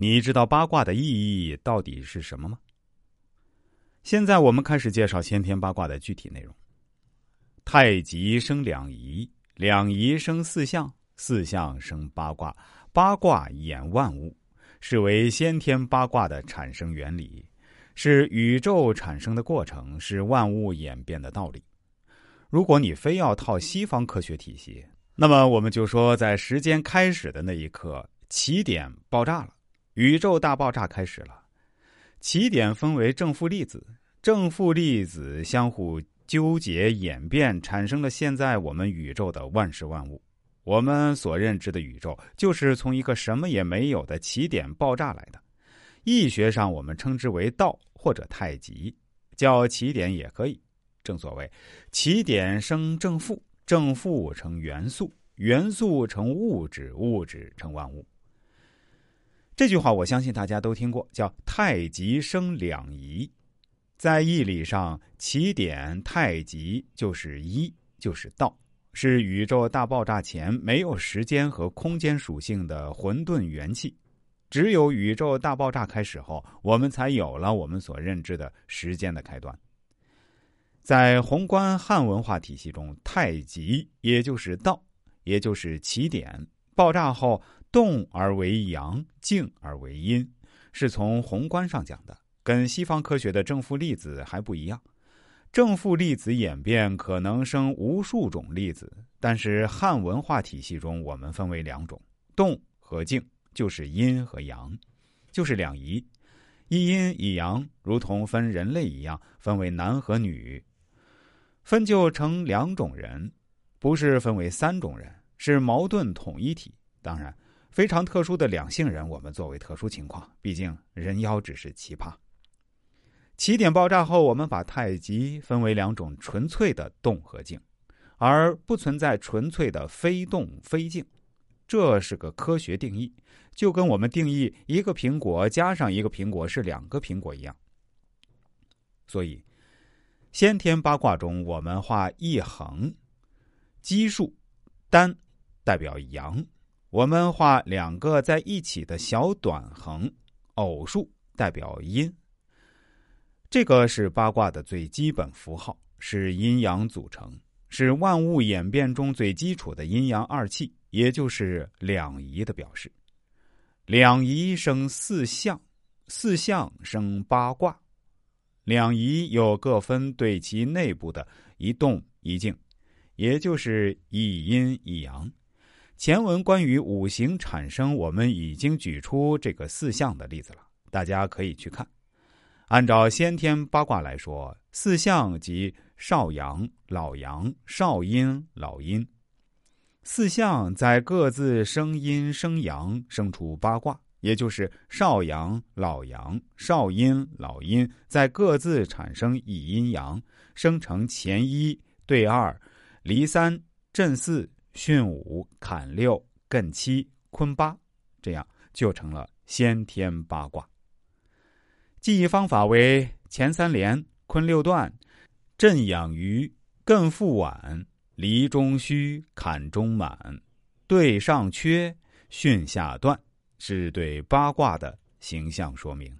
你知道八卦的意义到底是什么吗？现在我们开始介绍先天八卦的具体内容。太极生两仪，两仪生四象，四象生八卦，八卦演万物，是为先天八卦的产生原理，是宇宙产生的过程，是万物演变的道理。如果你非要套西方科学体系，那么我们就说，在时间开始的那一刻，起点爆炸了。宇宙大爆炸开始了，起点分为正负粒子，正负粒子相互纠结演变，产生了现在我们宇宙的万事万物。我们所认知的宇宙，就是从一个什么也没有的起点爆炸来的。易学上我们称之为道或者太极，叫起点也可以。正所谓，起点生正负，正负成元素，元素成物质，物质成万物。这句话我相信大家都听过，叫“太极生两仪”。在义理上，起点太极就是一，就是道，是宇宙大爆炸前没有时间和空间属性的混沌元气。只有宇宙大爆炸开始后，我们才有了我们所认知的时间的开端。在宏观汉文化体系中，太极也就是道，也就是起点。爆炸后。动而为阳，静而为阴，是从宏观上讲的，跟西方科学的正负粒子还不一样。正负粒子演变可能生无数种粒子，但是汉文化体系中，我们分为两种：动和静，就是阴和阳，就是两仪。一阴一阳，如同分人类一样，分为男和女，分就成两种人，不是分为三种人，是矛盾统一体。当然。非常特殊的两性人，我们作为特殊情况，毕竟人妖只是奇葩。起点爆炸后，我们把太极分为两种纯粹的动和静，而不存在纯粹的非动非静，这是个科学定义，就跟我们定义一个苹果加上一个苹果是两个苹果一样。所以，先天八卦中，我们画一横，奇数单代表阳。我们画两个在一起的小短横，偶数代表阴。这个是八卦的最基本符号，是阴阳组成，是万物演变中最基础的阴阳二气，也就是两仪的表示。两仪生四象，四象生八卦。两仪又各分对其内部的一动一静，也就是一阴一阳。前文关于五行产生，我们已经举出这个四象的例子了，大家可以去看。按照先天八卦来说，四象即少阳、老阳、少阴、老阴。四象在各自生阴生阳，生出八卦，也就是少阳、老阳、少阴、老阴，在各自产生一阴阳，生成乾一对二、离三、震四。巽五、坎六、艮七、坤八，这样就成了先天八卦。记忆方法为：乾三连、坤六断、震养鱼、艮复晚、离中虚、坎中满、兑上缺、巽下断，是对八卦的形象说明。